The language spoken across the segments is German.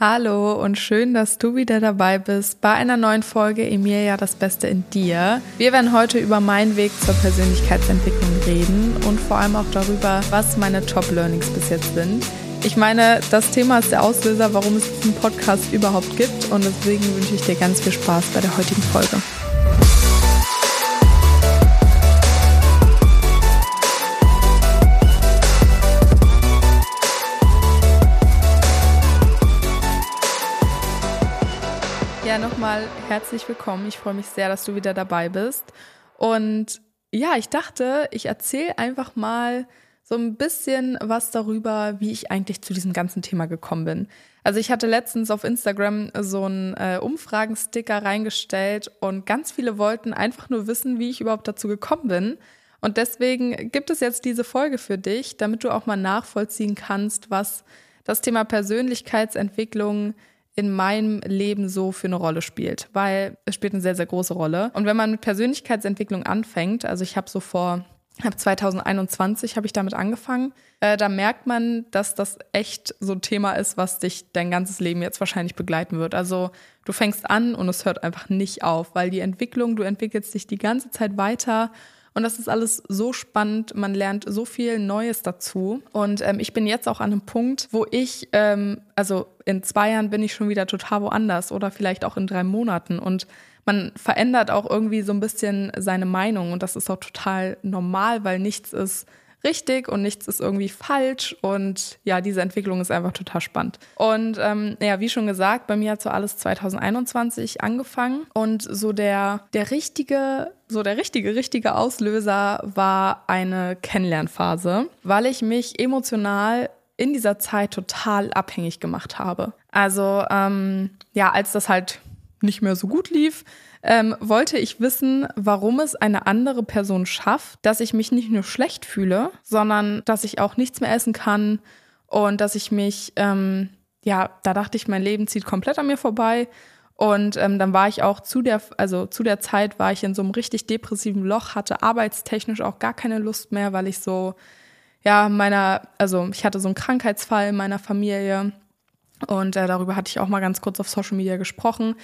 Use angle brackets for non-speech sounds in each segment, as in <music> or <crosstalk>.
Hallo und schön, dass du wieder dabei bist bei einer neuen Folge Emilia das Beste in dir. Wir werden heute über meinen Weg zur Persönlichkeitsentwicklung reden und vor allem auch darüber, was meine Top Learnings bis jetzt sind. Ich meine, das Thema ist der Auslöser, warum es diesen Podcast überhaupt gibt und deswegen wünsche ich dir ganz viel Spaß bei der heutigen Folge. Nochmal herzlich willkommen. Ich freue mich sehr, dass du wieder dabei bist. Und ja, ich dachte, ich erzähle einfach mal so ein bisschen was darüber, wie ich eigentlich zu diesem ganzen Thema gekommen bin. Also ich hatte letztens auf Instagram so einen äh, Umfragensticker reingestellt und ganz viele wollten einfach nur wissen, wie ich überhaupt dazu gekommen bin. Und deswegen gibt es jetzt diese Folge für dich, damit du auch mal nachvollziehen kannst, was das Thema Persönlichkeitsentwicklung in meinem Leben so für eine Rolle spielt, weil es spielt eine sehr, sehr große Rolle. Und wenn man mit Persönlichkeitsentwicklung anfängt, also ich habe so vor ab 2021 habe ich damit angefangen. Äh, da merkt man, dass das echt so ein Thema ist, was dich dein ganzes Leben jetzt wahrscheinlich begleiten wird. Also du fängst an und es hört einfach nicht auf, weil die Entwicklung, du entwickelst dich die ganze Zeit weiter und das ist alles so spannend. Man lernt so viel Neues dazu. Und ähm, ich bin jetzt auch an einem Punkt, wo ich, ähm, also in zwei Jahren bin ich schon wieder total woanders oder vielleicht auch in drei Monaten. Und man verändert auch irgendwie so ein bisschen seine Meinung. Und das ist auch total normal, weil nichts ist richtig und nichts ist irgendwie falsch. Und ja, diese Entwicklung ist einfach total spannend. Und ähm, ja, wie schon gesagt, bei mir hat so alles 2021 angefangen. Und so der, der richtige, so der richtige, richtige Auslöser war eine Kennenlernphase, weil ich mich emotional in dieser Zeit total abhängig gemacht habe. Also ähm, ja, als das halt nicht mehr so gut lief, ähm, wollte ich wissen, warum es eine andere Person schafft, dass ich mich nicht nur schlecht fühle, sondern dass ich auch nichts mehr essen kann und dass ich mich, ähm, ja, da dachte ich, mein Leben zieht komplett an mir vorbei. Und ähm, dann war ich auch zu der, also zu der Zeit war ich in so einem richtig depressiven Loch, hatte arbeitstechnisch auch gar keine Lust mehr, weil ich so, ja, meiner, also ich hatte so einen Krankheitsfall in meiner Familie und äh, darüber hatte ich auch mal ganz kurz auf Social Media gesprochen.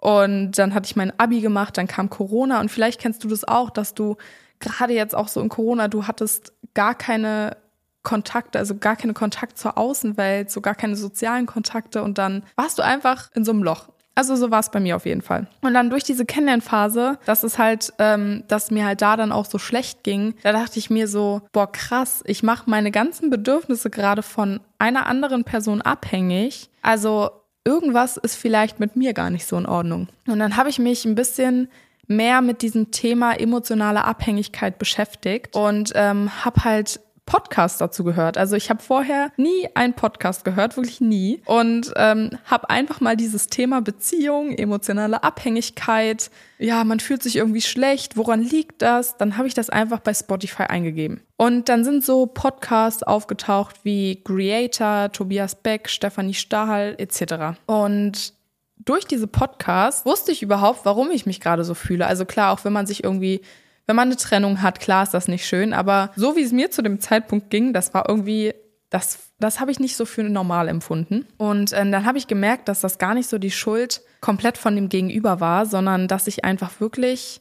Und dann hatte ich mein Abi gemacht, dann kam Corona und vielleicht kennst du das auch, dass du gerade jetzt auch so in Corona, du hattest gar keine Kontakte, also gar keine Kontakt zur Außenwelt, so gar keine sozialen Kontakte und dann warst du einfach in so einem Loch. Also so war es bei mir auf jeden Fall. Und dann durch diese Kennenlernphase, dass es halt, ähm, dass mir halt da dann auch so schlecht ging, da dachte ich mir so, boah krass, ich mache meine ganzen Bedürfnisse gerade von einer anderen Person abhängig. Also irgendwas ist vielleicht mit mir gar nicht so in Ordnung. Und dann habe ich mich ein bisschen mehr mit diesem Thema emotionale Abhängigkeit beschäftigt und ähm, habe halt Podcast dazu gehört. Also ich habe vorher nie einen Podcast gehört, wirklich nie. Und ähm, habe einfach mal dieses Thema Beziehung, emotionale Abhängigkeit, ja, man fühlt sich irgendwie schlecht, woran liegt das? Dann habe ich das einfach bei Spotify eingegeben. Und dann sind so Podcasts aufgetaucht wie Creator, Tobias Beck, Stefanie Stahl etc. Und durch diese Podcasts wusste ich überhaupt, warum ich mich gerade so fühle. Also klar, auch wenn man sich irgendwie wenn man eine Trennung hat, klar ist das nicht schön, aber so wie es mir zu dem Zeitpunkt ging, das war irgendwie, das, das habe ich nicht so für normal empfunden. Und äh, dann habe ich gemerkt, dass das gar nicht so die Schuld komplett von dem Gegenüber war, sondern dass ich einfach wirklich,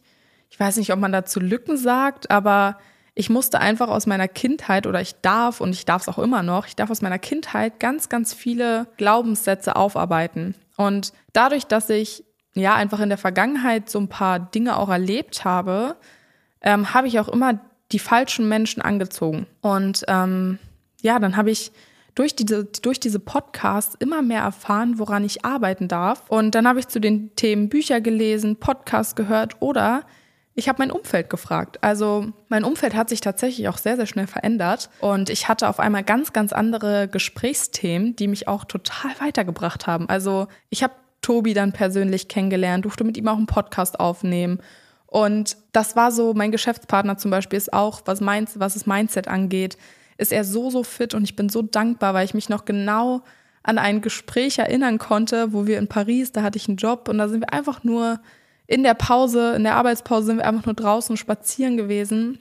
ich weiß nicht, ob man dazu Lücken sagt, aber ich musste einfach aus meiner Kindheit oder ich darf und ich darf es auch immer noch, ich darf aus meiner Kindheit ganz, ganz viele Glaubenssätze aufarbeiten. Und dadurch, dass ich ja einfach in der Vergangenheit so ein paar Dinge auch erlebt habe, ähm, habe ich auch immer die falschen Menschen angezogen. Und ähm, ja, dann habe ich durch diese, durch diese Podcasts immer mehr erfahren, woran ich arbeiten darf. Und dann habe ich zu den Themen Bücher gelesen, Podcasts gehört oder ich habe mein Umfeld gefragt. Also mein Umfeld hat sich tatsächlich auch sehr, sehr schnell verändert. Und ich hatte auf einmal ganz, ganz andere Gesprächsthemen, die mich auch total weitergebracht haben. Also ich habe Tobi dann persönlich kennengelernt, durfte mit ihm auch einen Podcast aufnehmen und das war so, mein Geschäftspartner zum Beispiel ist auch, was, meins, was das Mindset angeht, ist er so, so fit und ich bin so dankbar, weil ich mich noch genau an ein Gespräch erinnern konnte, wo wir in Paris, da hatte ich einen Job und da sind wir einfach nur in der Pause, in der Arbeitspause sind wir einfach nur draußen spazieren gewesen.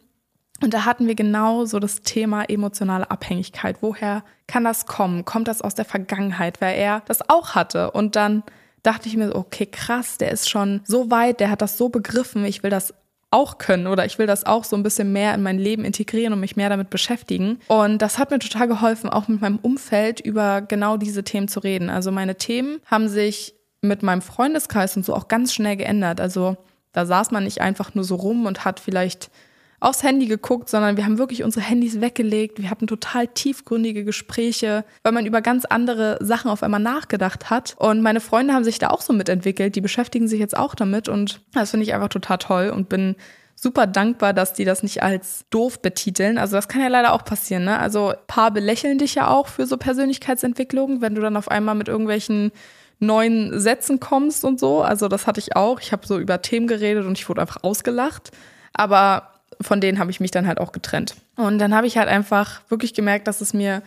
Und da hatten wir genau so das Thema emotionale Abhängigkeit. Woher kann das kommen? Kommt das aus der Vergangenheit, weil er das auch hatte? Und dann dachte ich mir, okay, krass, der ist schon so weit, der hat das so begriffen, ich will das auch können oder ich will das auch so ein bisschen mehr in mein Leben integrieren und mich mehr damit beschäftigen. Und das hat mir total geholfen, auch mit meinem Umfeld über genau diese Themen zu reden. Also meine Themen haben sich mit meinem Freundeskreis und so auch ganz schnell geändert. Also da saß man nicht einfach nur so rum und hat vielleicht aufs Handy geguckt, sondern wir haben wirklich unsere Handys weggelegt. Wir hatten total tiefgründige Gespräche, weil man über ganz andere Sachen auf einmal nachgedacht hat. Und meine Freunde haben sich da auch so mitentwickelt. Die beschäftigen sich jetzt auch damit und das finde ich einfach total toll und bin super dankbar, dass die das nicht als doof betiteln. Also das kann ja leider auch passieren. Ne? Also paar belächeln dich ja auch für so Persönlichkeitsentwicklung, wenn du dann auf einmal mit irgendwelchen neuen Sätzen kommst und so. Also das hatte ich auch. Ich habe so über Themen geredet und ich wurde einfach ausgelacht. Aber von denen habe ich mich dann halt auch getrennt. Und dann habe ich halt einfach wirklich gemerkt, dass es mir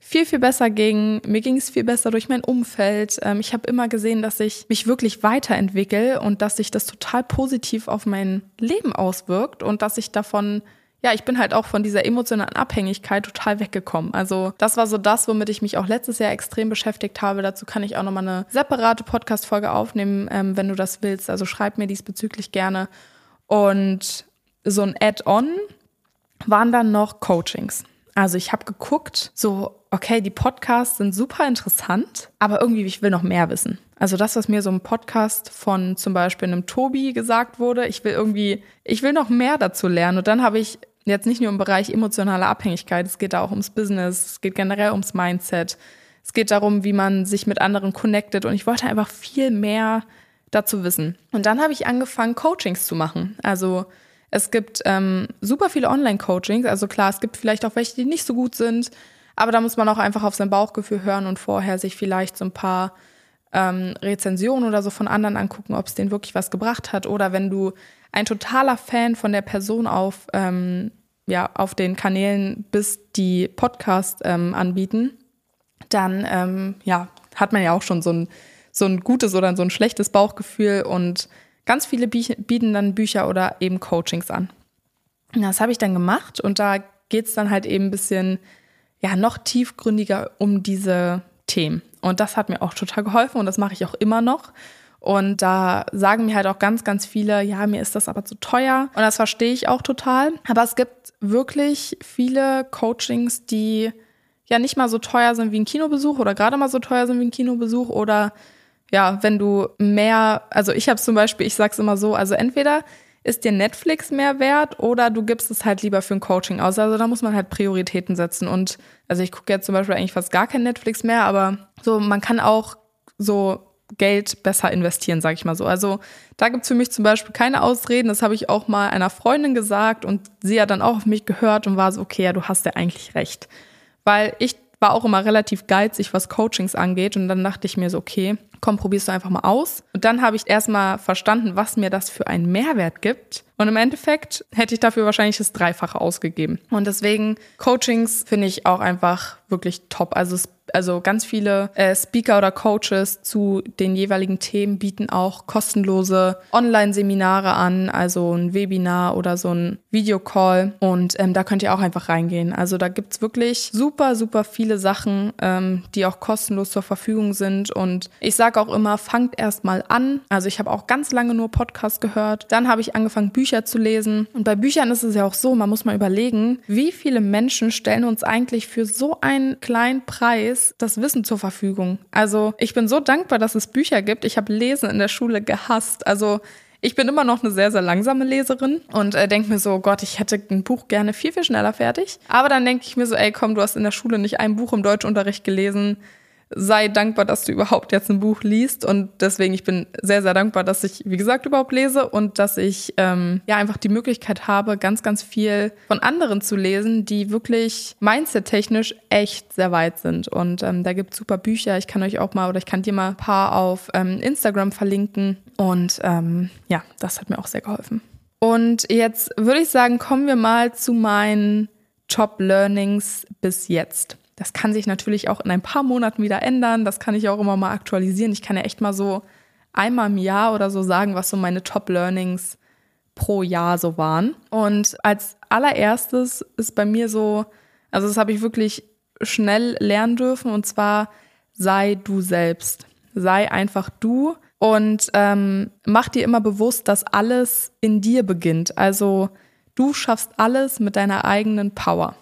viel, viel besser ging. Mir ging es viel besser durch mein Umfeld. Ähm, ich habe immer gesehen, dass ich mich wirklich weiterentwickle und dass sich das total positiv auf mein Leben auswirkt und dass ich davon ja, ich bin halt auch von dieser emotionalen Abhängigkeit total weggekommen. Also das war so das, womit ich mich auch letztes Jahr extrem beschäftigt habe. Dazu kann ich auch nochmal eine separate Podcast-Folge aufnehmen, ähm, wenn du das willst. Also schreib mir diesbezüglich gerne. Und so ein Add-on waren dann noch Coachings. Also ich habe geguckt, so, okay, die Podcasts sind super interessant, aber irgendwie, ich will noch mehr wissen. Also das, was mir so im Podcast von zum Beispiel einem Tobi gesagt wurde, ich will irgendwie, ich will noch mehr dazu lernen. Und dann habe ich jetzt nicht nur im Bereich emotionale Abhängigkeit, es geht da auch ums Business, es geht generell ums Mindset, es geht darum, wie man sich mit anderen connectet. Und ich wollte einfach viel mehr dazu wissen. Und dann habe ich angefangen, Coachings zu machen. Also es gibt ähm, super viele Online-Coachings. Also klar, es gibt vielleicht auch welche, die nicht so gut sind. Aber da muss man auch einfach auf sein Bauchgefühl hören und vorher sich vielleicht so ein paar ähm, Rezensionen oder so von anderen angucken, ob es denen wirklich was gebracht hat. Oder wenn du ein totaler Fan von der Person auf, ähm, ja, auf den Kanälen bist, die Podcast ähm, anbieten, dann ähm, ja, hat man ja auch schon so ein, so ein gutes oder so ein schlechtes Bauchgefühl und Ganz viele bieten dann Bücher oder eben Coachings an. Das habe ich dann gemacht und da geht es dann halt eben ein bisschen, ja, noch tiefgründiger um diese Themen. Und das hat mir auch total geholfen und das mache ich auch immer noch. Und da sagen mir halt auch ganz, ganz viele, ja, mir ist das aber zu teuer. Und das verstehe ich auch total. Aber es gibt wirklich viele Coachings, die ja nicht mal so teuer sind wie ein Kinobesuch oder gerade mal so teuer sind wie ein Kinobesuch oder ja, wenn du mehr, also ich habe zum Beispiel, ich sag's immer so, also entweder ist dir Netflix mehr wert oder du gibst es halt lieber für ein Coaching aus. Also da muss man halt Prioritäten setzen. Und also ich gucke jetzt zum Beispiel eigentlich fast gar kein Netflix mehr, aber so, man kann auch so Geld besser investieren, sag ich mal so. Also da gibt's für mich zum Beispiel keine Ausreden. Das habe ich auch mal einer Freundin gesagt und sie hat dann auch auf mich gehört und war so, okay, ja, du hast ja eigentlich recht. Weil ich war auch immer relativ geizig, was Coachings angeht. Und dann dachte ich mir so, okay, komm, probierst du einfach mal aus. Und dann habe ich erstmal verstanden, was mir das für einen Mehrwert gibt. Und im Endeffekt hätte ich dafür wahrscheinlich das Dreifache ausgegeben. Und deswegen Coachings finde ich auch einfach wirklich top. Also es also ganz viele äh, Speaker oder Coaches zu den jeweiligen Themen bieten auch kostenlose Online-Seminare an, also ein Webinar oder so ein Videocall. Und ähm, da könnt ihr auch einfach reingehen. Also da gibt's wirklich super, super viele Sachen, ähm, die auch kostenlos zur Verfügung sind. Und ich sage auch immer, fangt erst mal an. Also ich habe auch ganz lange nur Podcasts gehört. Dann habe ich angefangen, Bücher zu lesen. Und bei Büchern ist es ja auch so, man muss mal überlegen, wie viele Menschen stellen uns eigentlich für so einen kleinen Preis das Wissen zur Verfügung. Also ich bin so dankbar, dass es Bücher gibt. Ich habe Lesen in der Schule gehasst. Also ich bin immer noch eine sehr, sehr langsame Leserin und äh, denke mir so, Gott, ich hätte ein Buch gerne viel, viel schneller fertig. Aber dann denke ich mir so, ey, komm, du hast in der Schule nicht ein Buch im Deutschunterricht gelesen sei dankbar, dass du überhaupt jetzt ein Buch liest. Und deswegen, ich bin sehr, sehr dankbar, dass ich, wie gesagt, überhaupt lese und dass ich ähm, ja einfach die Möglichkeit habe, ganz, ganz viel von anderen zu lesen, die wirklich mindset-technisch echt sehr weit sind. Und ähm, da gibt es super Bücher. Ich kann euch auch mal oder ich kann dir mal ein paar auf ähm, Instagram verlinken. Und ähm, ja, das hat mir auch sehr geholfen. Und jetzt würde ich sagen, kommen wir mal zu meinen Top-Learnings bis jetzt. Das kann sich natürlich auch in ein paar Monaten wieder ändern. Das kann ich auch immer mal aktualisieren. Ich kann ja echt mal so einmal im Jahr oder so sagen, was so meine Top-Learnings pro Jahr so waren. Und als allererstes ist bei mir so, also das habe ich wirklich schnell lernen dürfen, und zwar sei du selbst. Sei einfach du und ähm, mach dir immer bewusst, dass alles in dir beginnt. Also du schaffst alles mit deiner eigenen Power.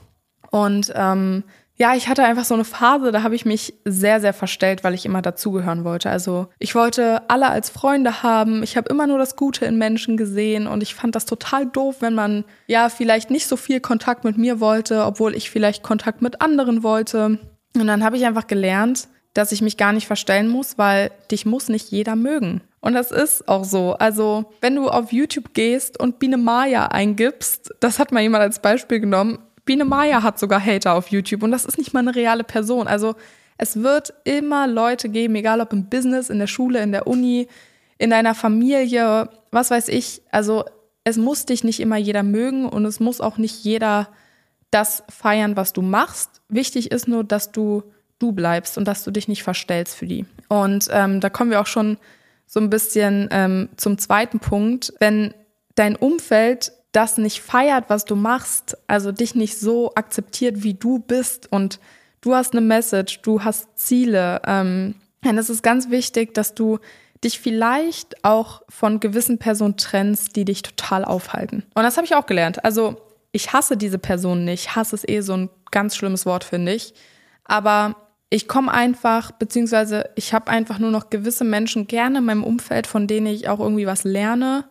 Und ähm, ja, ich hatte einfach so eine Phase, da habe ich mich sehr, sehr verstellt, weil ich immer dazugehören wollte. Also ich wollte alle als Freunde haben. Ich habe immer nur das Gute in Menschen gesehen und ich fand das total doof, wenn man ja vielleicht nicht so viel Kontakt mit mir wollte, obwohl ich vielleicht Kontakt mit anderen wollte. Und dann habe ich einfach gelernt, dass ich mich gar nicht verstellen muss, weil dich muss nicht jeder mögen. Und das ist auch so. Also, wenn du auf YouTube gehst und Biene Maya eingibst, das hat mal jemand als Beispiel genommen. Biene Maya hat sogar Hater auf YouTube und das ist nicht mal eine reale Person. Also, es wird immer Leute geben, egal ob im Business, in der Schule, in der Uni, in deiner Familie, was weiß ich. Also, es muss dich nicht immer jeder mögen und es muss auch nicht jeder das feiern, was du machst. Wichtig ist nur, dass du du bleibst und dass du dich nicht verstellst für die. Und ähm, da kommen wir auch schon so ein bisschen ähm, zum zweiten Punkt. Wenn dein Umfeld das nicht feiert, was du machst, also dich nicht so akzeptiert, wie du bist und du hast eine Message, du hast Ziele, ähm, ist es ganz wichtig, dass du dich vielleicht auch von gewissen Personen trennst, die dich total aufhalten. Und das habe ich auch gelernt. Also ich hasse diese Person nicht. Hass ist eh so ein ganz schlimmes Wort, finde ich. Aber ich komme einfach, beziehungsweise ich habe einfach nur noch gewisse Menschen gerne in meinem Umfeld, von denen ich auch irgendwie was lerne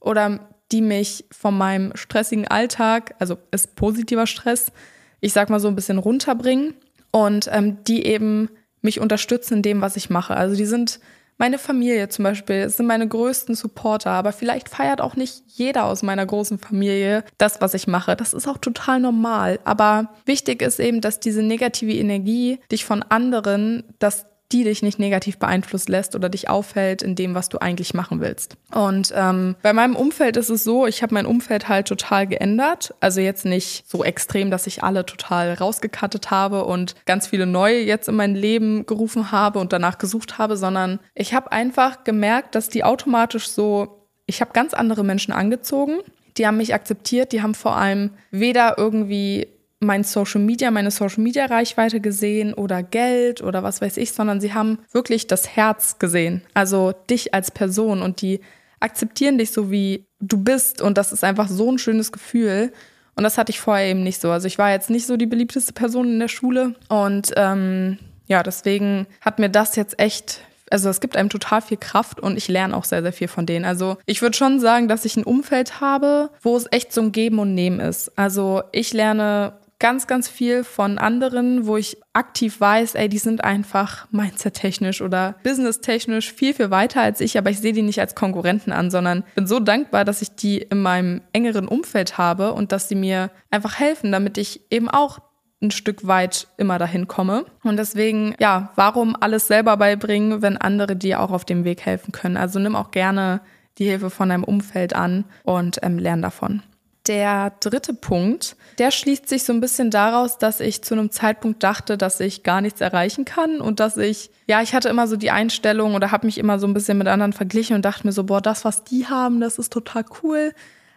oder die mich von meinem stressigen Alltag, also ist positiver Stress, ich sag mal so ein bisschen runterbringen und ähm, die eben mich unterstützen in dem, was ich mache. Also die sind meine Familie zum Beispiel sind meine größten Supporter, aber vielleicht feiert auch nicht jeder aus meiner großen Familie das, was ich mache. Das ist auch total normal. Aber wichtig ist eben, dass diese negative Energie dich von anderen, dass die dich nicht negativ beeinflussen lässt oder dich aufhält in dem, was du eigentlich machen willst. Und ähm, bei meinem Umfeld ist es so, ich habe mein Umfeld halt total geändert. Also jetzt nicht so extrem, dass ich alle total rausgekattet habe und ganz viele neue jetzt in mein Leben gerufen habe und danach gesucht habe, sondern ich habe einfach gemerkt, dass die automatisch so, ich habe ganz andere Menschen angezogen. Die haben mich akzeptiert, die haben vor allem weder irgendwie mein Social Media, meine Social Media Reichweite gesehen oder Geld oder was weiß ich, sondern sie haben wirklich das Herz gesehen. Also dich als Person und die akzeptieren dich so wie du bist und das ist einfach so ein schönes Gefühl. Und das hatte ich vorher eben nicht so. Also ich war jetzt nicht so die beliebteste Person in der Schule und ähm, ja, deswegen hat mir das jetzt echt also es gibt einem total viel Kraft und ich lerne auch sehr, sehr viel von denen. Also ich würde schon sagen, dass ich ein Umfeld habe, wo es echt so ein Geben und Nehmen ist. Also ich lerne ganz, ganz viel von anderen, wo ich aktiv weiß, ey, die sind einfach mindset-technisch oder business-technisch viel, viel weiter als ich, aber ich sehe die nicht als Konkurrenten an, sondern bin so dankbar, dass ich die in meinem engeren Umfeld habe und dass sie mir einfach helfen, damit ich eben auch ein Stück weit immer dahin komme. Und deswegen, ja, warum alles selber beibringen, wenn andere dir auch auf dem Weg helfen können? Also nimm auch gerne die Hilfe von deinem Umfeld an und ähm, lern davon. Der dritte Punkt, der schließt sich so ein bisschen daraus, dass ich zu einem Zeitpunkt dachte, dass ich gar nichts erreichen kann und dass ich, ja, ich hatte immer so die Einstellung oder habe mich immer so ein bisschen mit anderen verglichen und dachte mir so, boah, das, was die haben, das ist total cool.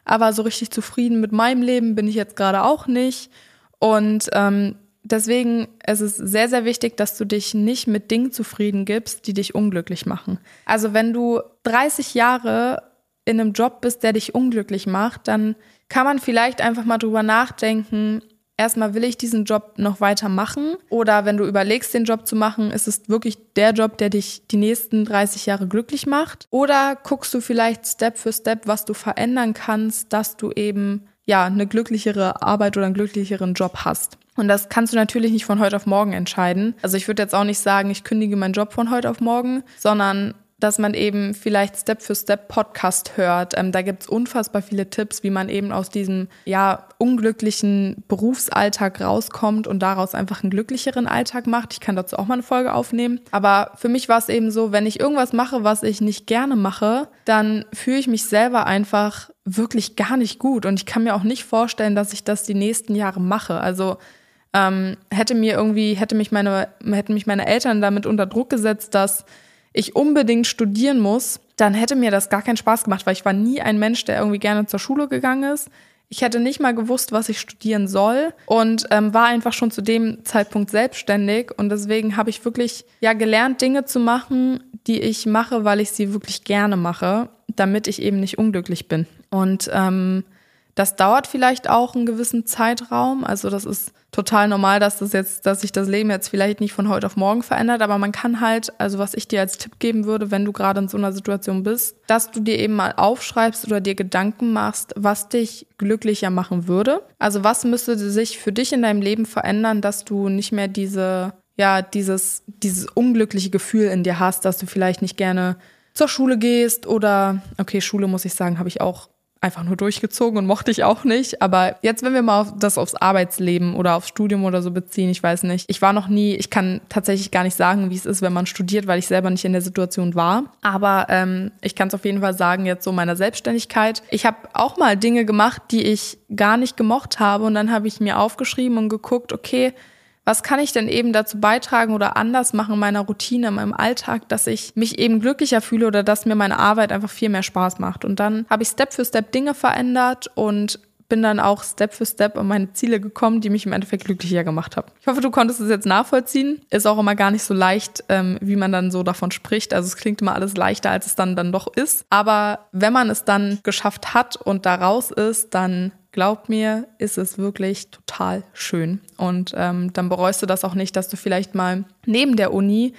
Aber so richtig zufrieden mit meinem Leben bin ich jetzt gerade auch nicht. Und ähm, deswegen ist es sehr, sehr wichtig, dass du dich nicht mit Dingen zufrieden gibst, die dich unglücklich machen. Also wenn du 30 Jahre in einem Job bist, der dich unglücklich macht, dann kann man vielleicht einfach mal drüber nachdenken, erstmal will ich diesen Job noch weiter machen oder wenn du überlegst, den Job zu machen, ist es wirklich der Job, der dich die nächsten 30 Jahre glücklich macht oder guckst du vielleicht Step für Step, was du verändern kannst, dass du eben ja eine glücklichere Arbeit oder einen glücklicheren Job hast. Und das kannst du natürlich nicht von heute auf morgen entscheiden. Also ich würde jetzt auch nicht sagen, ich kündige meinen Job von heute auf morgen, sondern dass man eben vielleicht Step für Step Podcast hört. Ähm, da gibt's unfassbar viele Tipps, wie man eben aus diesem ja unglücklichen Berufsalltag rauskommt und daraus einfach einen glücklicheren Alltag macht. Ich kann dazu auch mal eine Folge aufnehmen. Aber für mich war es eben so, wenn ich irgendwas mache, was ich nicht gerne mache, dann fühle ich mich selber einfach wirklich gar nicht gut. Und ich kann mir auch nicht vorstellen, dass ich das die nächsten Jahre mache. Also ähm, hätte mir irgendwie, hätte mich meine, hätten mich meine Eltern damit unter Druck gesetzt, dass ich unbedingt studieren muss, dann hätte mir das gar keinen Spaß gemacht, weil ich war nie ein Mensch, der irgendwie gerne zur Schule gegangen ist. Ich hätte nicht mal gewusst, was ich studieren soll und ähm, war einfach schon zu dem Zeitpunkt selbstständig und deswegen habe ich wirklich ja gelernt, Dinge zu machen, die ich mache, weil ich sie wirklich gerne mache, damit ich eben nicht unglücklich bin. Und ähm, das dauert vielleicht auch einen gewissen Zeitraum. Also das ist total normal, dass das jetzt, dass sich das Leben jetzt vielleicht nicht von heute auf morgen verändert, aber man kann halt, also was ich dir als Tipp geben würde, wenn du gerade in so einer Situation bist, dass du dir eben mal aufschreibst oder dir Gedanken machst, was dich glücklicher machen würde. Also was müsste sich für dich in deinem Leben verändern, dass du nicht mehr diese, ja, dieses, dieses unglückliche Gefühl in dir hast, dass du vielleicht nicht gerne zur Schule gehst oder, okay, Schule muss ich sagen, habe ich auch einfach nur durchgezogen und mochte ich auch nicht. Aber jetzt, wenn wir mal das aufs Arbeitsleben oder aufs Studium oder so beziehen, ich weiß nicht. Ich war noch nie, ich kann tatsächlich gar nicht sagen, wie es ist, wenn man studiert, weil ich selber nicht in der Situation war. Aber ähm, ich kann es auf jeden Fall sagen, jetzt so meiner Selbstständigkeit. Ich habe auch mal Dinge gemacht, die ich gar nicht gemocht habe. Und dann habe ich mir aufgeschrieben und geguckt, okay, was kann ich denn eben dazu beitragen oder anders machen in meiner Routine, in meinem Alltag, dass ich mich eben glücklicher fühle oder dass mir meine Arbeit einfach viel mehr Spaß macht. Und dann habe ich Step für Step Dinge verändert und bin dann auch Step für Step an meine Ziele gekommen, die mich im Endeffekt glücklicher gemacht haben. Ich hoffe, du konntest es jetzt nachvollziehen. Ist auch immer gar nicht so leicht, ähm, wie man dann so davon spricht. Also es klingt immer alles leichter, als es dann dann doch ist. Aber wenn man es dann geschafft hat und da raus ist, dann glaub mir, ist es wirklich total schön. Und ähm, dann bereust du das auch nicht, dass du vielleicht mal neben der Uni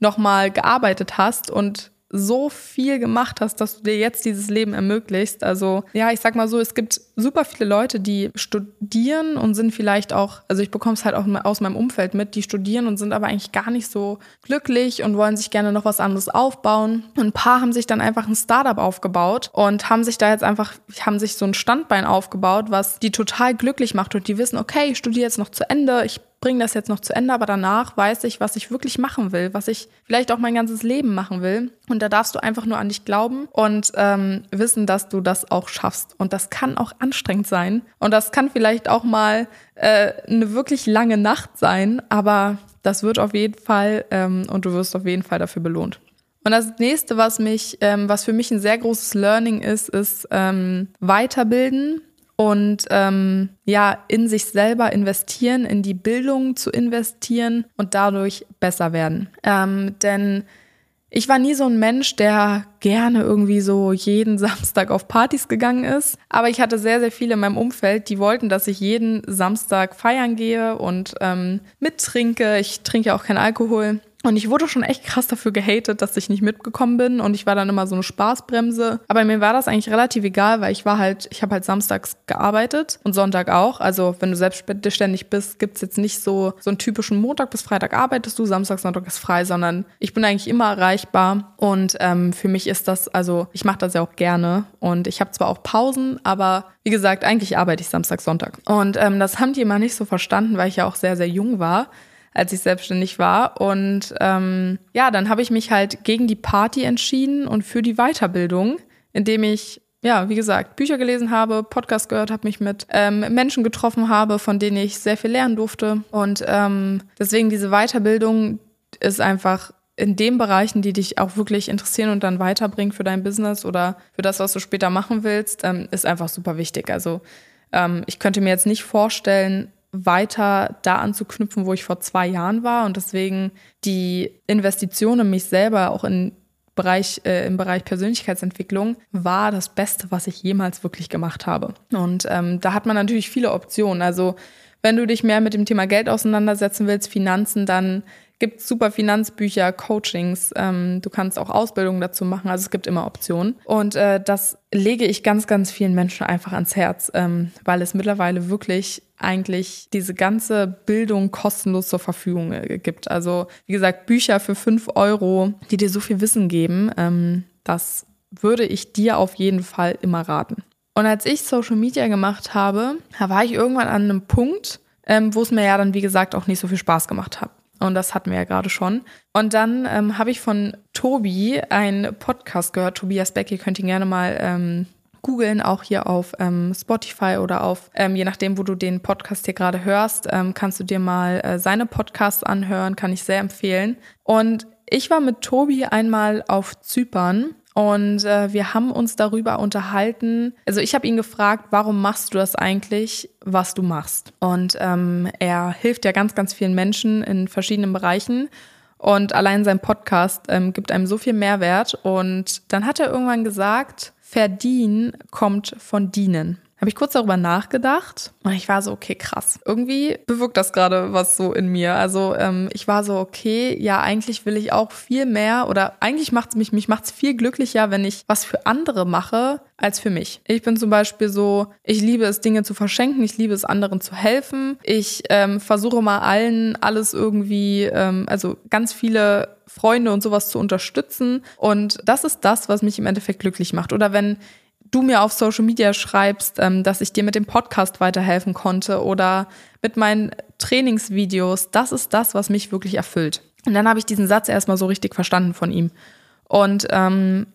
nochmal gearbeitet hast und so viel gemacht hast, dass du dir jetzt dieses Leben ermöglicht. Also ja, ich sag mal so, es gibt super viele Leute, die studieren und sind vielleicht auch, also ich bekomme es halt auch aus meinem Umfeld mit, die studieren und sind aber eigentlich gar nicht so glücklich und wollen sich gerne noch was anderes aufbauen. Ein paar haben sich dann einfach ein Startup aufgebaut und haben sich da jetzt einfach, haben sich so ein Standbein aufgebaut, was die total glücklich macht und die wissen, okay, ich studiere jetzt noch zu Ende, ich bringe das jetzt noch zu Ende, aber danach weiß ich, was ich wirklich machen will, was ich vielleicht auch mein ganzes Leben machen will. Und da darfst du einfach nur an dich glauben und ähm, wissen, dass du das auch schaffst. Und das kann auch anstrengend sein. Und das kann vielleicht auch mal äh, eine wirklich lange Nacht sein, aber das wird auf jeden Fall ähm, und du wirst auf jeden Fall dafür belohnt. Und das nächste, was mich, ähm, was für mich ein sehr großes Learning ist, ist ähm, Weiterbilden und ähm, ja, in sich selber investieren, in die Bildung zu investieren und dadurch besser werden. Ähm, denn ich war nie so ein Mensch, der gerne irgendwie so jeden <laughs> Samstag auf Partys gegangen ist. Aber ich hatte sehr, sehr viele in meinem Umfeld, die wollten, dass ich jeden Samstag feiern gehe und ähm, mittrinke. Ich trinke ja auch keinen Alkohol. Und ich wurde schon echt krass dafür gehatet, dass ich nicht mitgekommen bin. Und ich war dann immer so eine Spaßbremse. Aber mir war das eigentlich relativ egal, weil ich war halt, ich habe halt samstags gearbeitet und Sonntag auch. Also wenn du selbstständig bist, gibt's jetzt nicht so, so einen typischen Montag bis Freitag arbeitest du, Samstag, Sonntag ist frei, sondern ich bin eigentlich immer erreichbar. Und ähm, für mich ist das, also ich mache das ja auch gerne. Und ich habe zwar auch Pausen, aber wie gesagt, eigentlich arbeite ich Samstag, Sonntag. Und ähm, das haben die immer nicht so verstanden, weil ich ja auch sehr, sehr jung war als ich selbstständig war. Und ähm, ja, dann habe ich mich halt gegen die Party entschieden und für die Weiterbildung, indem ich ja, wie gesagt, Bücher gelesen habe, Podcast gehört habe, mich mit ähm, Menschen getroffen habe, von denen ich sehr viel lernen durfte. Und ähm, deswegen diese Weiterbildung ist einfach in den Bereichen, die dich auch wirklich interessieren und dann weiterbringen für dein Business oder für das, was du später machen willst, ähm, ist einfach super wichtig. Also ähm, ich könnte mir jetzt nicht vorstellen, weiter da anzuknüpfen, wo ich vor zwei Jahren war. Und deswegen die Investition in mich selber, auch in Bereich, äh, im Bereich Persönlichkeitsentwicklung, war das Beste, was ich jemals wirklich gemacht habe. Und ähm, da hat man natürlich viele Optionen. Also wenn du dich mehr mit dem Thema Geld auseinandersetzen willst, Finanzen, dann gibt super Finanzbücher, Coachings. Ähm, du kannst auch Ausbildungen dazu machen. Also es gibt immer Optionen. Und äh, das lege ich ganz, ganz vielen Menschen einfach ans Herz, ähm, weil es mittlerweile wirklich eigentlich diese ganze Bildung kostenlos zur Verfügung äh, gibt. Also wie gesagt, Bücher für fünf Euro, die dir so viel Wissen geben, ähm, das würde ich dir auf jeden Fall immer raten. Und als ich Social Media gemacht habe, da war ich irgendwann an einem Punkt, ähm, wo es mir ja dann, wie gesagt, auch nicht so viel Spaß gemacht hat. Und das hatten wir ja gerade schon. Und dann ähm, habe ich von Tobi einen Podcast gehört. Tobias Beck, ihr könnt ihn gerne mal ähm, googeln, auch hier auf ähm, Spotify oder auf, ähm, je nachdem, wo du den Podcast hier gerade hörst, ähm, kannst du dir mal äh, seine Podcasts anhören, kann ich sehr empfehlen. Und Ich war mit Tobi einmal auf Zypern und äh, wir haben uns darüber unterhalten. Also ich habe ihn gefragt, warum machst du das eigentlich, was du machst? Und ähm, er hilft ja ganz, ganz vielen Menschen in verschiedenen Bereichen. Und allein sein Podcast ähm, gibt einem so viel Mehrwert. Und dann hat er irgendwann gesagt, verdienen kommt von dienen habe ich kurz darüber nachgedacht und ich war so, okay, krass. Irgendwie bewirkt das gerade was so in mir. Also ähm, ich war so, okay, ja, eigentlich will ich auch viel mehr oder eigentlich macht es mich, mich macht es viel glücklicher, wenn ich was für andere mache, als für mich. Ich bin zum Beispiel so, ich liebe es, Dinge zu verschenken, ich liebe es, anderen zu helfen. Ich ähm, versuche mal allen alles irgendwie, ähm, also ganz viele Freunde und sowas zu unterstützen. Und das ist das, was mich im Endeffekt glücklich macht. Oder wenn du mir auf Social Media schreibst, ähm, dass ich dir mit dem Podcast weiterhelfen konnte oder mit meinen Trainingsvideos, das ist das, was mich wirklich erfüllt. Und dann habe ich diesen Satz erstmal so richtig verstanden von ihm. Und ähm,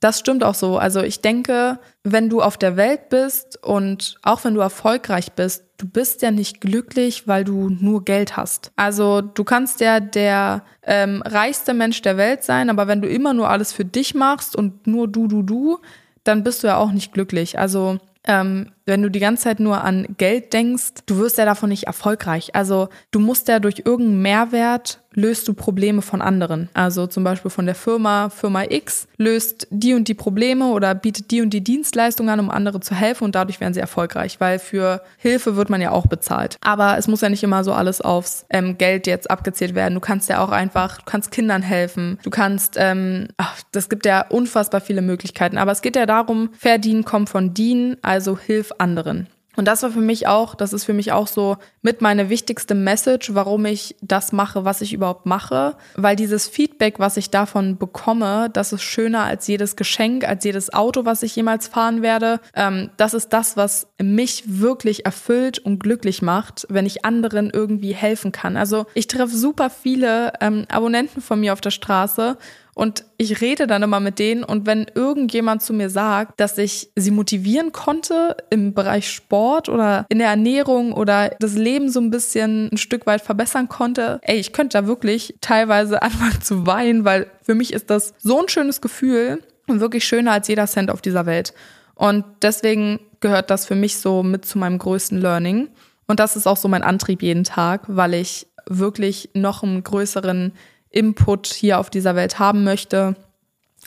das stimmt auch so. Also ich denke, wenn du auf der Welt bist und auch wenn du erfolgreich bist, du bist ja nicht glücklich, weil du nur Geld hast. Also du kannst ja der ähm, reichste Mensch der Welt sein, aber wenn du immer nur alles für dich machst und nur du, du, du, dann bist du ja auch nicht glücklich. Also ähm, wenn du die ganze Zeit nur an Geld denkst, du wirst ja davon nicht erfolgreich. Also du musst ja durch irgendeinen Mehrwert löst du Probleme von anderen. Also zum Beispiel von der Firma, Firma X löst die und die Probleme oder bietet die und die Dienstleistungen an, um andere zu helfen und dadurch werden sie erfolgreich, weil für Hilfe wird man ja auch bezahlt. Aber es muss ja nicht immer so alles aufs ähm, Geld jetzt abgezählt werden. Du kannst ja auch einfach, du kannst Kindern helfen, du kannst, ähm, ach, das gibt ja unfassbar viele Möglichkeiten. Aber es geht ja darum, verdienen kommt von dienen, also hilf anderen. Und das war für mich auch, das ist für mich auch so mit meine wichtigste Message, warum ich das mache, was ich überhaupt mache. Weil dieses Feedback, was ich davon bekomme, das ist schöner als jedes Geschenk, als jedes Auto, was ich jemals fahren werde. Ähm, das ist das, was mich wirklich erfüllt und glücklich macht, wenn ich anderen irgendwie helfen kann. Also ich treffe super viele ähm, Abonnenten von mir auf der Straße und ich rede dann immer mit denen und wenn irgendjemand zu mir sagt, dass ich sie motivieren konnte im Bereich Sport oder in der Ernährung oder das Leben so ein bisschen ein Stück weit verbessern konnte, ey, ich könnte da wirklich teilweise <laughs> anfangen zu weinen, weil für mich ist das so ein schönes Gefühl und wirklich schöner als jeder Cent auf dieser Welt. Und deswegen gehört das für mich so mit zu meinem größten Learning. Und das ist auch so mein Antrieb jeden Tag, weil ich wirklich noch einen größeren Input hier auf dieser Welt haben möchte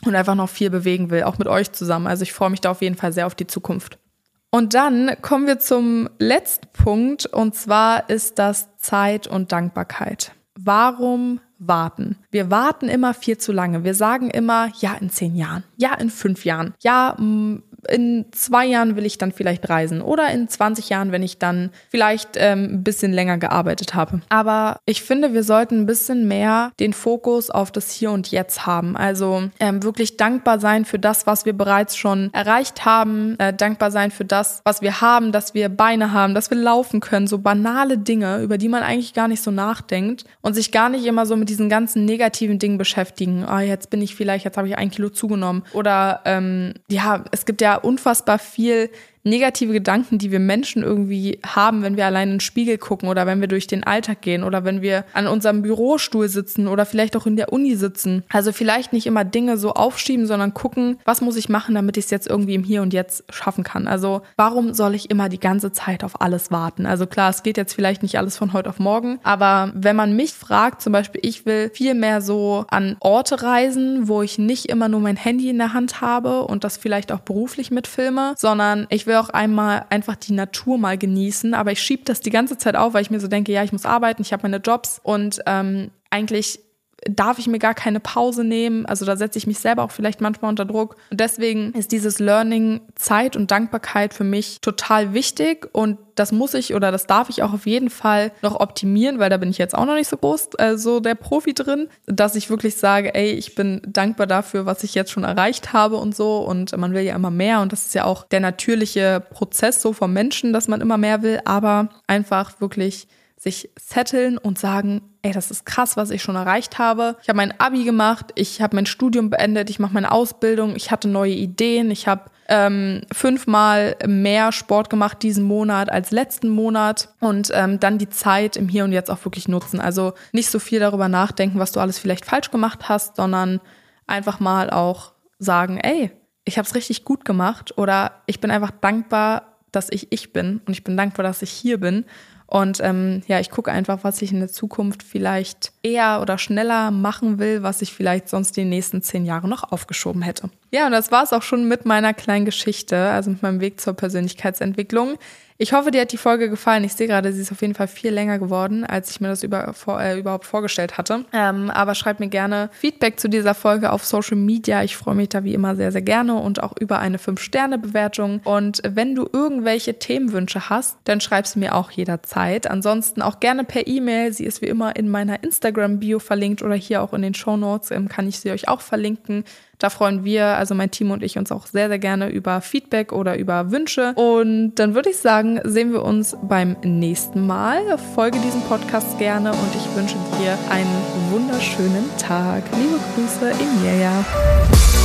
und einfach noch viel bewegen will, auch mit euch zusammen. Also ich freue mich da auf jeden Fall sehr auf die Zukunft. Und dann kommen wir zum letzten Punkt und zwar ist das Zeit und Dankbarkeit. Warum warten? Wir warten immer viel zu lange. Wir sagen immer, ja, in zehn Jahren, ja, in fünf Jahren, ja, in zwei Jahren will ich dann vielleicht reisen oder in 20 Jahren, wenn ich dann vielleicht ähm, ein bisschen länger gearbeitet habe. Aber ich finde, wir sollten ein bisschen mehr den Fokus auf das Hier und Jetzt haben. Also ähm, wirklich dankbar sein für das, was wir bereits schon erreicht haben, äh, dankbar sein für das, was wir haben, dass wir Beine haben, dass wir laufen können, so banale Dinge, über die man eigentlich gar nicht so nachdenkt und sich gar nicht immer so mit diesen ganzen negativen Dingen beschäftigen. Ah, jetzt bin ich vielleicht, jetzt habe ich ein Kilo zugenommen oder ähm, ja, es gibt ja unfassbar viel negative Gedanken, die wir Menschen irgendwie haben, wenn wir allein in den Spiegel gucken oder wenn wir durch den Alltag gehen oder wenn wir an unserem Bürostuhl sitzen oder vielleicht auch in der Uni sitzen. Also vielleicht nicht immer Dinge so aufschieben, sondern gucken, was muss ich machen, damit ich es jetzt irgendwie im Hier und Jetzt schaffen kann. Also warum soll ich immer die ganze Zeit auf alles warten? Also klar, es geht jetzt vielleicht nicht alles von heute auf morgen, aber wenn man mich fragt, zum Beispiel, ich will viel mehr so an Orte reisen, wo ich nicht immer nur mein Handy in der Hand habe und das vielleicht auch beruflich mitfilme, sondern ich will will auch einmal einfach die Natur mal genießen, aber ich schiebe das die ganze Zeit auf, weil ich mir so denke, ja, ich muss arbeiten, ich habe meine Jobs. Und ähm, eigentlich darf ich mir gar keine Pause nehmen. Also da setze ich mich selber auch vielleicht manchmal unter Druck. Und deswegen ist dieses Learning Zeit und Dankbarkeit für mich total wichtig und das muss ich oder das darf ich auch auf jeden Fall noch optimieren, weil da bin ich jetzt auch noch nicht so groß, äh, so der Profi drin, dass ich wirklich sage, ey, ich bin dankbar dafür, was ich jetzt schon erreicht habe und so und man will ja immer mehr und das ist ja auch der natürliche Prozess so vom Menschen, dass man immer mehr will, aber einfach wirklich sich setteln und sagen, ey, das ist krass, was ich schon erreicht habe. Ich habe mein Abi gemacht, ich habe mein Studium beendet, ich mache meine Ausbildung, ich hatte neue Ideen, ich habe ähm, fünfmal mehr Sport gemacht diesen Monat als letzten Monat und ähm, dann die Zeit im Hier und Jetzt auch wirklich nutzen. Also nicht so viel darüber nachdenken, was du alles vielleicht falsch gemacht hast, sondern einfach mal auch sagen, ey, ich habe es richtig gut gemacht oder ich bin einfach dankbar, dass ich ich bin und ich bin dankbar, dass ich hier bin und ähm, ja, ich gucke einfach, was ich in der Zukunft vielleicht eher oder schneller machen will, was ich vielleicht sonst die nächsten zehn Jahre noch aufgeschoben hätte. Ja, und das war es auch schon mit meiner kleinen Geschichte, also mit meinem Weg zur Persönlichkeitsentwicklung. Ich hoffe, dir hat die Folge gefallen. Ich sehe gerade, sie ist auf jeden Fall viel länger geworden, als ich mir das über, vor, äh, überhaupt vorgestellt hatte. Ähm, aber schreib mir gerne Feedback zu dieser Folge auf Social Media. Ich freue mich da wie immer sehr, sehr gerne und auch über eine 5-Sterne-Bewertung. Und wenn du irgendwelche Themenwünsche hast, dann schreib sie mir auch jederzeit. Ansonsten auch gerne per E-Mail. Sie ist wie immer in meiner Instagram-Bio verlinkt oder hier auch in den Show Notes ähm, kann ich sie euch auch verlinken. Da freuen wir, also mein Team und ich, uns auch sehr, sehr gerne über Feedback oder über Wünsche. Und dann würde ich sagen, sehen wir uns beim nächsten Mal. Folge diesem Podcast gerne und ich wünsche dir einen wunderschönen Tag. Liebe Grüße, Emilia.